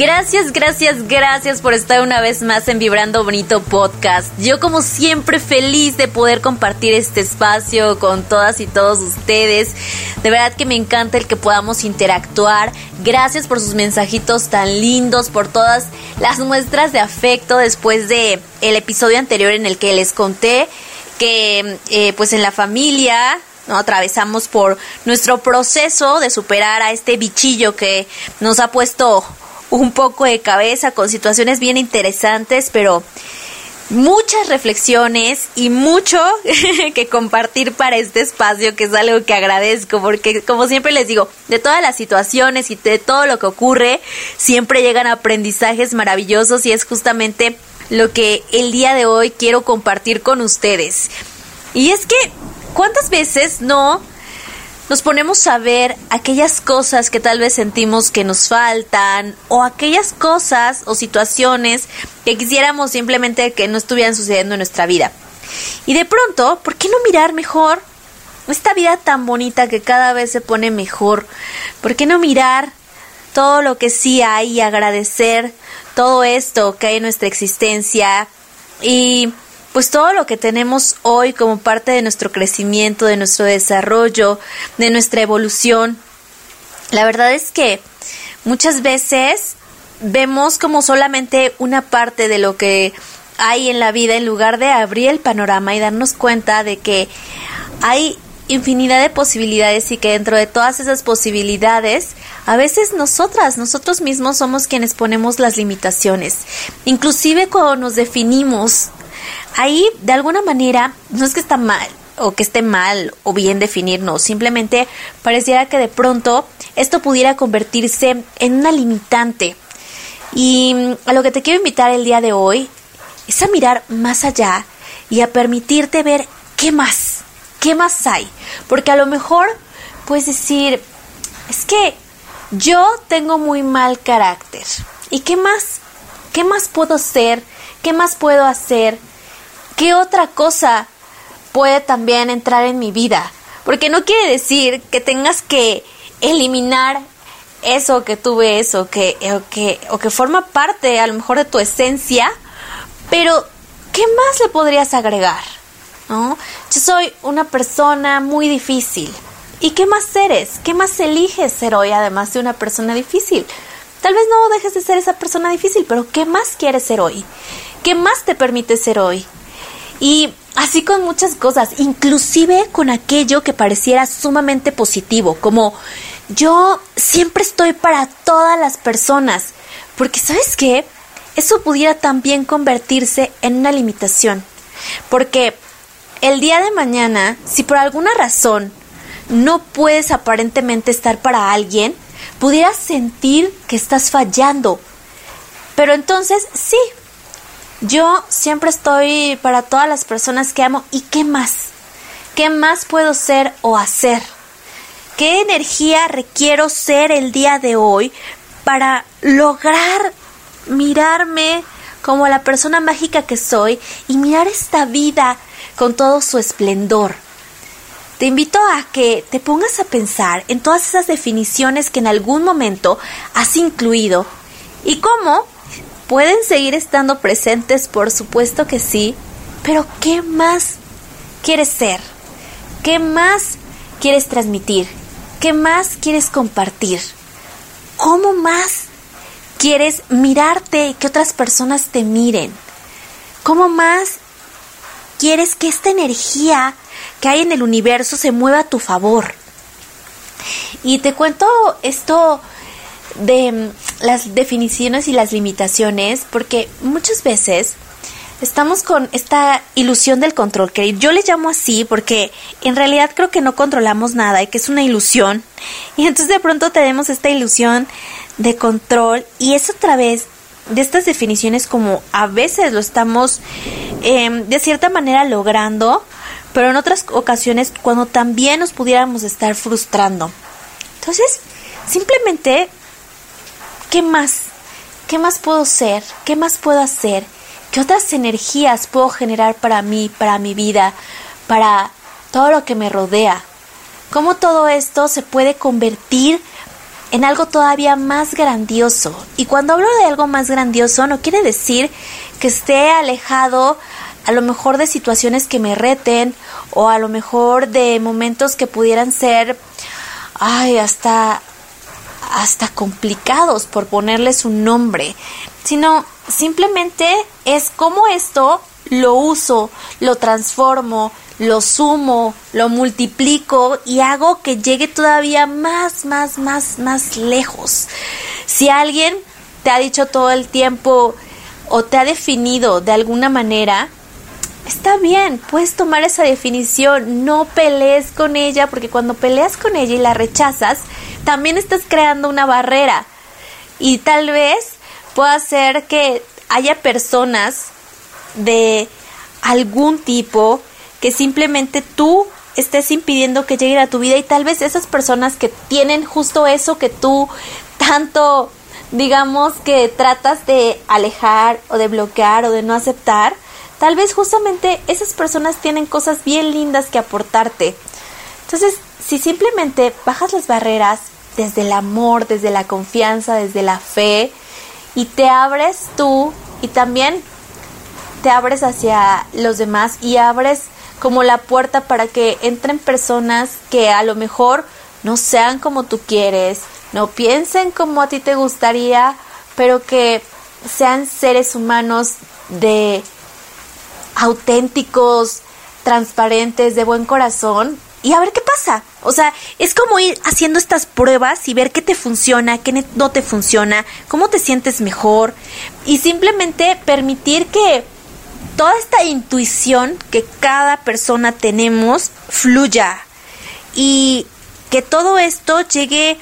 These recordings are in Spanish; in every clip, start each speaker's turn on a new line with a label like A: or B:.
A: Gracias, gracias, gracias por estar una vez más en Vibrando Bonito Podcast. Yo como siempre feliz de poder compartir este espacio con todas y todos ustedes. De verdad que me encanta el que podamos interactuar. Gracias por sus mensajitos tan lindos, por todas las muestras de afecto después de el episodio anterior en el que les conté que eh, pues en la familia ¿no? atravesamos por nuestro proceso de superar a este bichillo que nos ha puesto un poco de cabeza con situaciones bien interesantes, pero muchas reflexiones y mucho que compartir para este espacio, que es algo que agradezco, porque como siempre les digo, de todas las situaciones y de todo lo que ocurre, siempre llegan aprendizajes maravillosos y es justamente lo que el día de hoy quiero compartir con ustedes. Y es que, ¿cuántas veces no nos ponemos a ver aquellas cosas que tal vez sentimos que nos faltan o aquellas cosas o situaciones que quisiéramos simplemente que no estuvieran sucediendo en nuestra vida. Y de pronto, ¿por qué no mirar mejor esta vida tan bonita que cada vez se pone mejor? ¿Por qué no mirar todo lo que sí hay y agradecer todo esto que hay en nuestra existencia y pues todo lo que tenemos hoy como parte de nuestro crecimiento, de nuestro desarrollo, de nuestra evolución. La verdad es que muchas veces vemos como solamente una parte de lo que hay en la vida en lugar de abrir el panorama y darnos cuenta de que hay infinidad de posibilidades y que dentro de todas esas posibilidades a veces nosotras, nosotros mismos somos quienes ponemos las limitaciones. Inclusive cuando nos definimos Ahí, de alguna manera, no es que está mal o que esté mal o bien definirnos, simplemente pareciera que de pronto esto pudiera convertirse en una limitante. Y mm, a lo que te quiero invitar el día de hoy es a mirar más allá y a permitirte ver qué más, qué más hay. Porque a lo mejor puedes decir, es que yo tengo muy mal carácter. ¿Y qué más? ¿Qué más puedo ser? ¿Qué más puedo hacer? ¿Qué otra cosa puede también entrar en mi vida? Porque no quiere decir que tengas que eliminar eso que tú ves o que, que, o que forma parte a lo mejor de tu esencia, pero ¿qué más le podrías agregar? ¿No? Yo soy una persona muy difícil. ¿Y qué más eres? ¿Qué más eliges ser hoy además de una persona difícil? Tal vez no dejes de ser esa persona difícil, pero ¿qué más quieres ser hoy? ¿Qué más te permite ser hoy? Y así con muchas cosas, inclusive con aquello que pareciera sumamente positivo, como yo siempre estoy para todas las personas, porque sabes qué, eso pudiera también convertirse en una limitación, porque el día de mañana, si por alguna razón no puedes aparentemente estar para alguien, pudieras sentir que estás fallando. Pero entonces sí, yo siempre estoy para todas las personas que amo. ¿Y qué más? ¿Qué más puedo ser o hacer? ¿Qué energía requiero ser el día de hoy para lograr mirarme como la persona mágica que soy y mirar esta vida con todo su esplendor? Te invito a que te pongas a pensar en todas esas definiciones que en algún momento has incluido y cómo ¿Pueden seguir estando presentes? Por supuesto que sí, pero ¿qué más quieres ser? ¿Qué más quieres transmitir? ¿Qué más quieres compartir? ¿Cómo más quieres mirarte y que otras personas te miren? ¿Cómo más quieres que esta energía que hay en el universo se mueva a tu favor? Y te cuento esto de mm, las definiciones y las limitaciones, porque muchas veces estamos con esta ilusión del control, que yo le llamo así porque en realidad creo que no controlamos nada y que es una ilusión. Y entonces de pronto tenemos esta ilusión de control y es otra vez de estas definiciones como a veces lo estamos em, de cierta manera logrando, pero en otras ocasiones cuando también nos pudiéramos estar frustrando. Entonces, simplemente, ¿qué más? ¿Qué más puedo ser? ¿Qué más puedo hacer? ¿Qué otras energías puedo generar para mí, para mi vida, para todo lo que me rodea? ¿Cómo todo esto se puede convertir en algo todavía más grandioso? Y cuando hablo de algo más grandioso no quiere decir que esté alejado a lo mejor de situaciones que me reten o a lo mejor de momentos que pudieran ser ay, hasta hasta complicados por ponerles un nombre, sino simplemente es como esto lo uso, lo transformo, lo sumo, lo multiplico y hago que llegue todavía más, más, más, más lejos. Si alguien te ha dicho todo el tiempo o te ha definido de alguna manera, está bien, puedes tomar esa definición, no pelees con ella, porque cuando peleas con ella y la rechazas, también estás creando una barrera. Y tal vez pueda ser que haya personas de algún tipo que simplemente tú estés impidiendo que lleguen a tu vida y tal vez esas personas que tienen justo eso que tú tanto digamos que tratas de alejar o de bloquear o de no aceptar, tal vez justamente esas personas tienen cosas bien lindas que aportarte. Entonces, si simplemente bajas las barreras desde el amor, desde la confianza, desde la fe, y te abres tú y también te abres hacia los demás y abres como la puerta para que entren personas que a lo mejor no sean como tú quieres, no piensen como a ti te gustaría, pero que sean seres humanos de auténticos, transparentes, de buen corazón y a ver qué pasa. O sea, es como ir haciendo estas pruebas y ver qué te funciona, qué no te funciona, cómo te sientes mejor y simplemente permitir que toda esta intuición que cada persona tenemos fluya y que todo esto llegue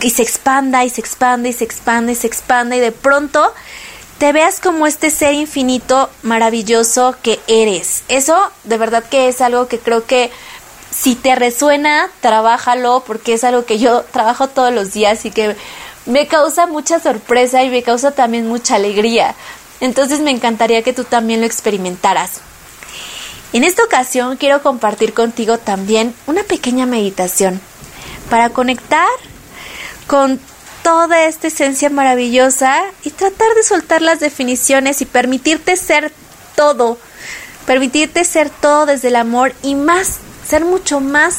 A: y se expanda y se expanda y se expanda y se expanda y de pronto te veas como este ser infinito maravilloso que eres. Eso de verdad que es algo que creo que si te resuena, trabájalo porque es algo que yo trabajo todos los días y que me causa mucha sorpresa y me causa también mucha alegría. Entonces me encantaría que tú también lo experimentaras. En esta ocasión quiero compartir contigo también una pequeña meditación para conectar con toda esta esencia maravillosa y tratar de soltar las definiciones y permitirte ser todo, permitirte ser todo desde el amor y más ser mucho más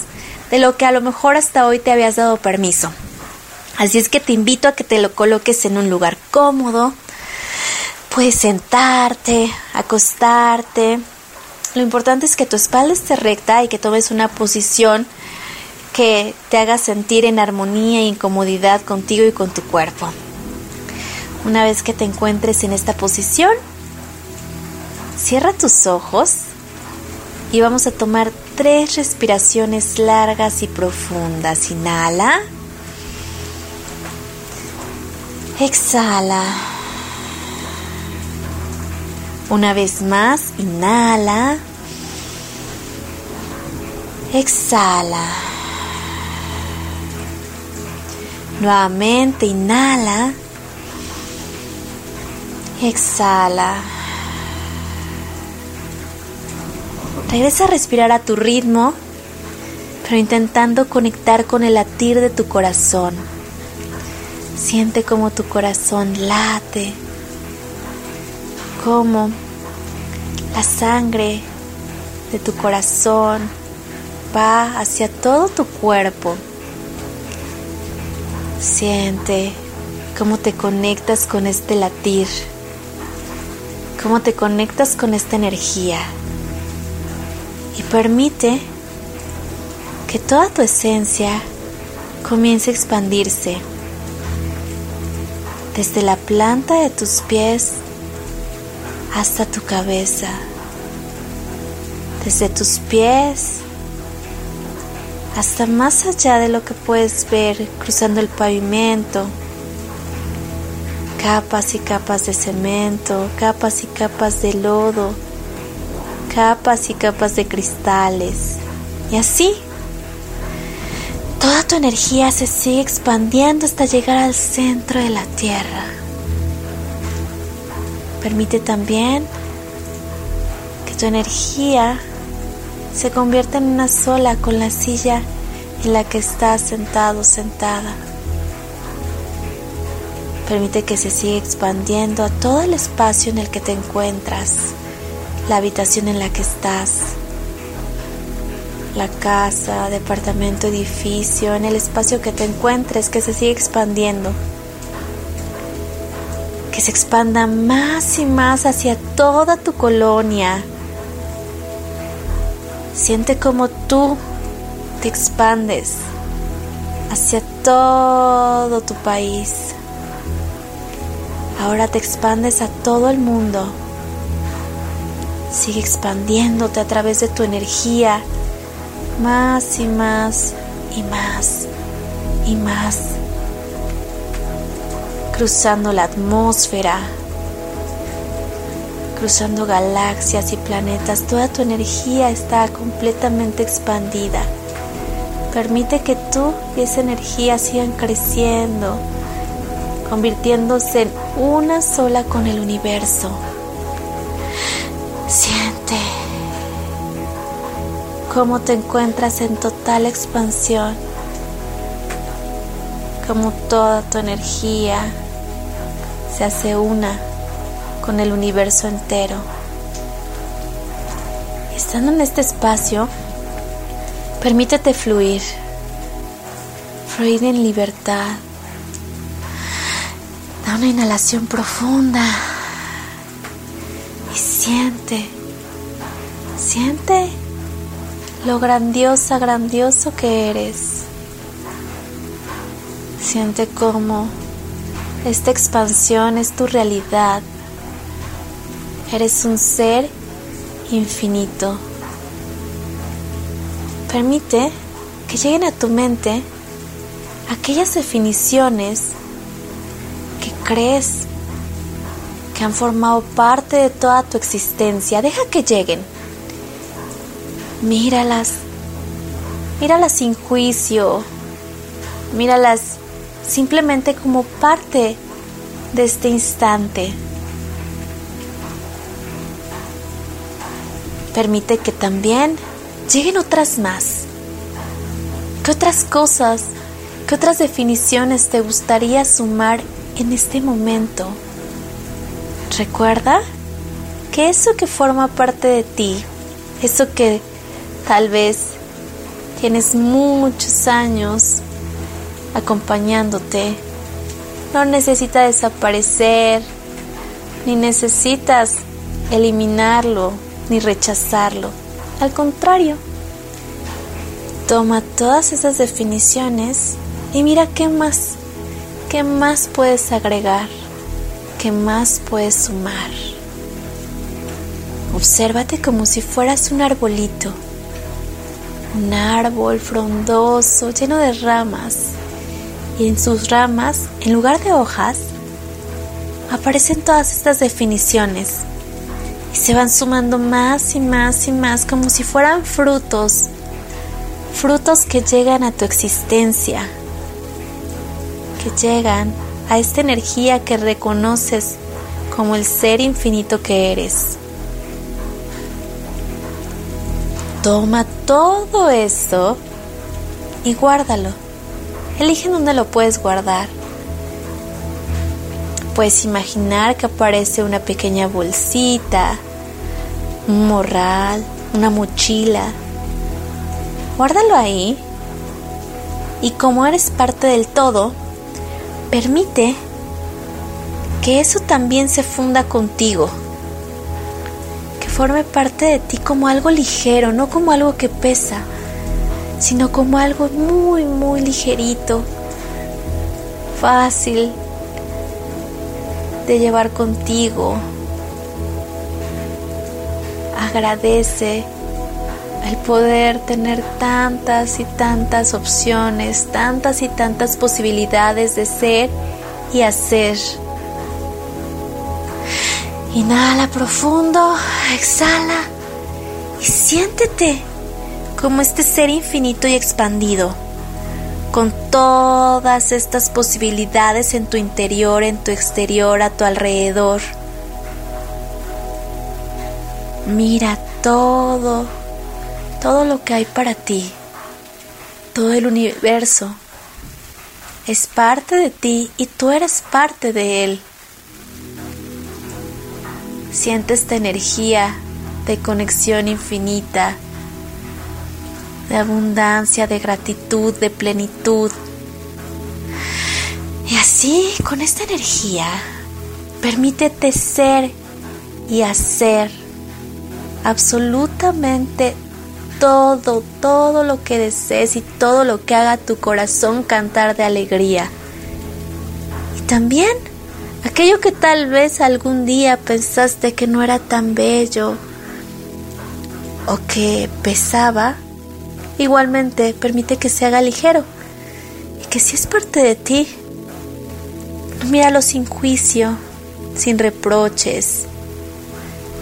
A: de lo que a lo mejor hasta hoy te habías dado permiso. Así es que te invito a que te lo coloques en un lugar cómodo. Puedes sentarte, acostarte. Lo importante es que tu espalda esté recta y que tomes una posición que te haga sentir en armonía e incomodidad contigo y con tu cuerpo. Una vez que te encuentres en esta posición, cierra tus ojos y vamos a tomar tres respiraciones largas y profundas. Inhala. Exhala. Una vez más, inhala. Exhala. Nuevamente, inhala. Exhala. Regresa a respirar a tu ritmo, pero intentando conectar con el latir de tu corazón. Siente como tu corazón late, como la sangre de tu corazón va hacia todo tu cuerpo. Siente cómo te conectas con este latir, cómo te conectas con esta energía. Y permite que toda tu esencia comience a expandirse desde la planta de tus pies hasta tu cabeza, desde tus pies hasta más allá de lo que puedes ver cruzando el pavimento, capas y capas de cemento, capas y capas de lodo, capas y capas de cristales. Y así, toda tu energía se sigue expandiendo hasta llegar al centro de la Tierra. Permite también que tu energía se convierta en una sola con la silla en la que estás sentado sentada. Permite que se siga expandiendo a todo el espacio en el que te encuentras, la habitación en la que estás, la casa, departamento, edificio, en el espacio que te encuentres, que se siga expandiendo. Que se expanda más y más hacia toda tu colonia. Siente como tú te expandes hacia todo tu país. Ahora te expandes a todo el mundo. Sigue expandiéndote a través de tu energía, más y más y más y más, cruzando la atmósfera, cruzando galaxias y planetas. Toda tu energía está completamente expandida. Permite que tú y esa energía sigan creciendo convirtiéndose en una sola con el universo. Siente cómo te encuentras en total expansión, como toda tu energía se hace una con el universo entero. Estando en este espacio, permítete fluir, fluir en libertad Da una inhalación profunda y siente, siente lo grandiosa, grandioso que eres. Siente cómo esta expansión es tu realidad. Eres un ser infinito. Permite que lleguen a tu mente aquellas definiciones crees que han formado parte de toda tu existencia. Deja que lleguen. Míralas. Míralas sin juicio. Míralas simplemente como parte de este instante. Permite que también lleguen otras más. ¿Qué otras cosas, qué otras definiciones te gustaría sumar en este momento. Recuerda que eso que forma parte de ti, eso que tal vez tienes muchos años acompañándote, no necesita desaparecer, ni necesitas eliminarlo, ni rechazarlo. Al contrario, toma todas esas definiciones y mira qué más ¿Qué más puedes agregar? ¿Qué más puedes sumar? Obsérvate como si fueras un arbolito, un árbol frondoso lleno de ramas y en sus ramas, en lugar de hojas, aparecen todas estas definiciones y se van sumando más y más y más como si fueran frutos, frutos que llegan a tu existencia, llegan a esta energía que reconoces como el ser infinito que eres. Toma todo eso y guárdalo. Elige dónde lo puedes guardar. Puedes imaginar que aparece una pequeña bolsita, un morral, una mochila. Guárdalo ahí y como eres parte del todo, Permite que eso también se funda contigo, que forme parte de ti como algo ligero, no como algo que pesa, sino como algo muy, muy ligerito, fácil, de llevar contigo. Agradece el poder tener tantas y tantas opciones, tantas y tantas posibilidades de ser y hacer. Inhala profundo, exhala y siéntete como este ser infinito y expandido, con todas estas posibilidades en tu interior, en tu exterior, a tu alrededor. Mira todo, todo lo que hay para ti, todo el universo. Es parte de ti y tú eres parte de él. Siente esta energía de conexión infinita de abundancia, de gratitud, de plenitud. Y así, con esta energía, permítete ser y hacer absolutamente todo, todo lo que desees y todo lo que haga tu corazón cantar de alegría. Y también aquello que tal vez algún día pensaste que no era tan bello o que pesaba, Igualmente, permite que se haga ligero y que si es parte de ti, míralo sin juicio, sin reproches,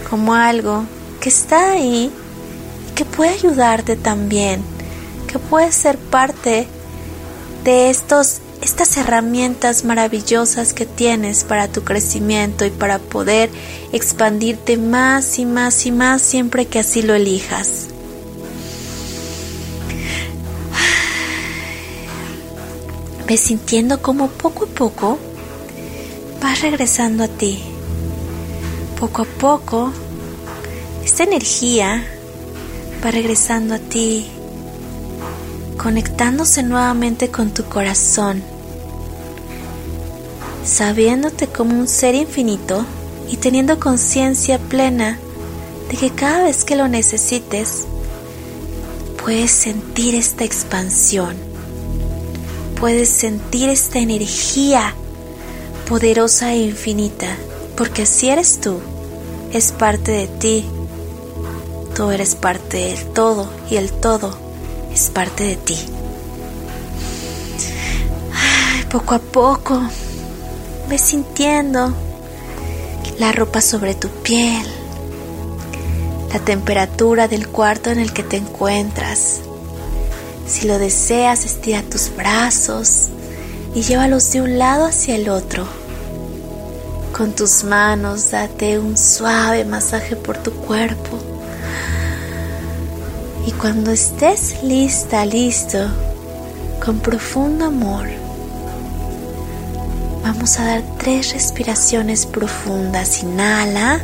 A: como algo que está ahí y que puede ayudarte también, que puede ser parte de estos estas herramientas maravillosas que tienes para tu crecimiento y para poder expandirte más y más y más siempre que así lo elijas. Ves sintiendo como poco a poco vas regresando a ti. Poco a poco, esta energía va regresando a ti, conectándose nuevamente con tu corazón, sabiéndote como un ser infinito y teniendo conciencia plena de que cada vez que lo necesites, puedes sentir esta expansión puedes sentir esta energía poderosa e infinita, porque si eres tú, es parte de ti. Tú eres parte del todo y el todo es parte de ti. poco a poco, ves sintiendo la ropa sobre tu piel, la temperatura del cuarto en el que te encuentras, si lo deseas, estira tus brazos y llévalos de un lado hacia el otro. Con tus manos date un suave masaje por tu cuerpo. Y cuando estés lista, listo, con profundo amor, vamos a dar tres respiraciones profundas. Inhala.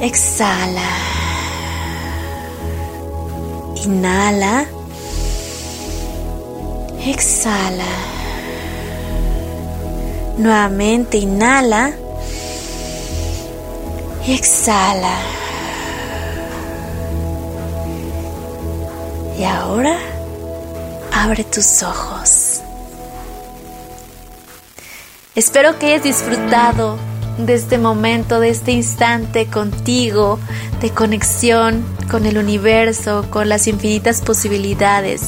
A: Exhala. Inhala. Exhala. Nuevamente inhala. Y exhala. Y ahora abre tus ojos. Espero que hayas disfrutado de este momento, de este instante contigo, de conexión con el universo, con las infinitas posibilidades.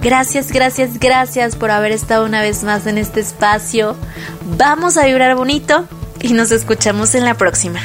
A: Gracias, gracias, gracias por haber estado una vez más en este espacio. Vamos a vibrar bonito y nos escuchamos en la próxima.